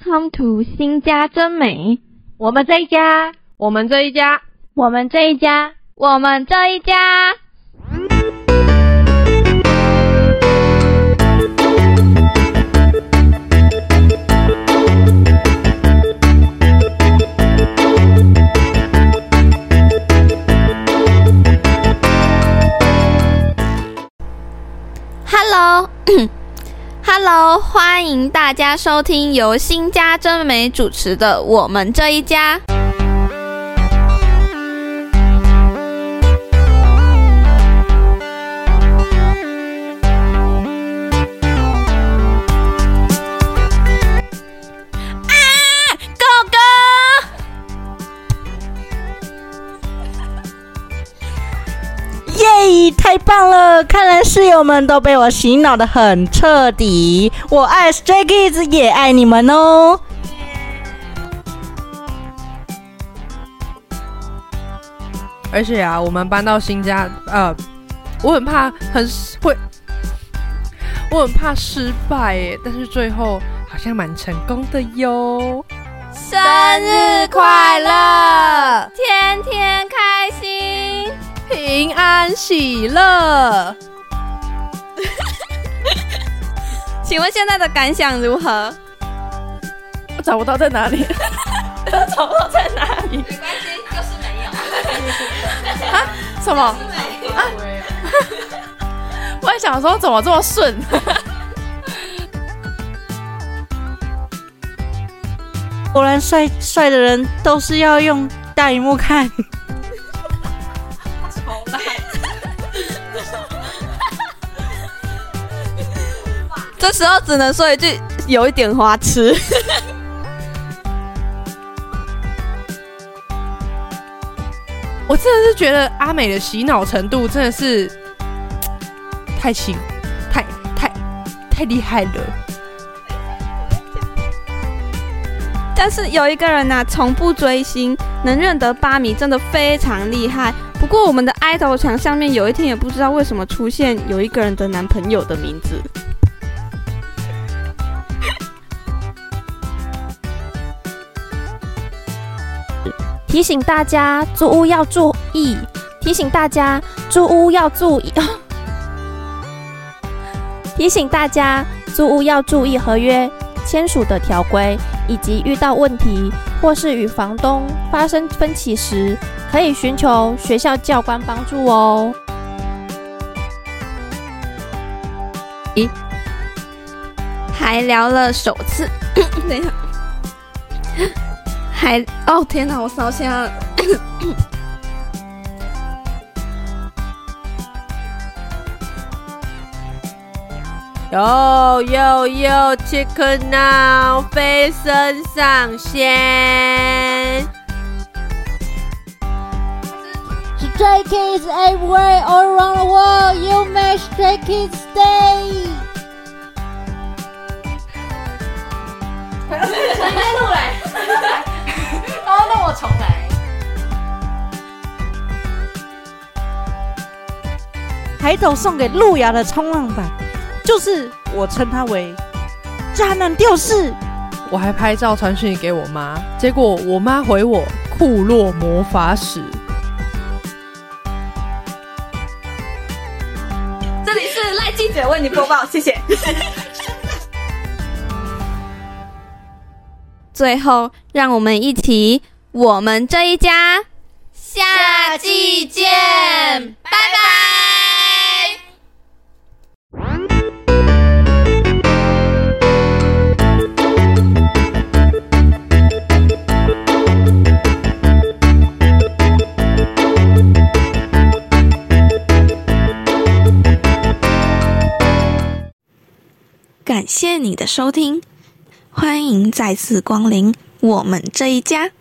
Welcome to 新家真美，我们这一家，我们这一家，我们这一家，我们这一家。Hello，欢迎大家收听由新家真美主持的《我们这一家》。太棒了！看来室友们都被我洗脑的很彻底。我爱 Stray Kids，也爱你们哦。而且啊，我们搬到新家，呃，我很怕很会，我很怕失败耶。但是最后好像蛮成功的哟。生日快乐，天天开心，平安喜乐。请问现在的感想如何？我找不到在哪里，找不到在哪里。没关系，就是没有。啊？什么？啊？我也想说怎么这么顺？果然帅帅的人都是要用大荧幕看。这时候只能说一句，有一点花痴。我真的是觉得阿美的洗脑程度真的是太行、太太太厉害了。但是有一个人呐、啊，从不追星，能认得八米，真的非常厉害。不过我们的爱豆墙上面有一天也不知道为什么出现有一个人的男朋友的名字。提醒大家，租屋要注意。提醒大家，租屋要注意。提醒大家，租屋要注意合约签署的条规，以及遇到问题或是与房东发生分歧时，可以寻求学校教官帮助哦。咦，还聊了首次，等一下。还哦天哪，我烧香了。哟哟哟，Chicken Now 飞身上仙。Stray Kids everywhere all around the world, you make Stray Kids stay. 直接录来。哦，那我重来。海斗送给路亚的冲浪板，就是我称它为渣男吊饰。我还拍照传讯给我妈，结果我妈回我库洛魔法使。这里是赖记者为你播报，谢谢。最后，让我们一起，我们这一家，下季见，拜拜。感谢你的收听。欢迎再次光临我们这一家。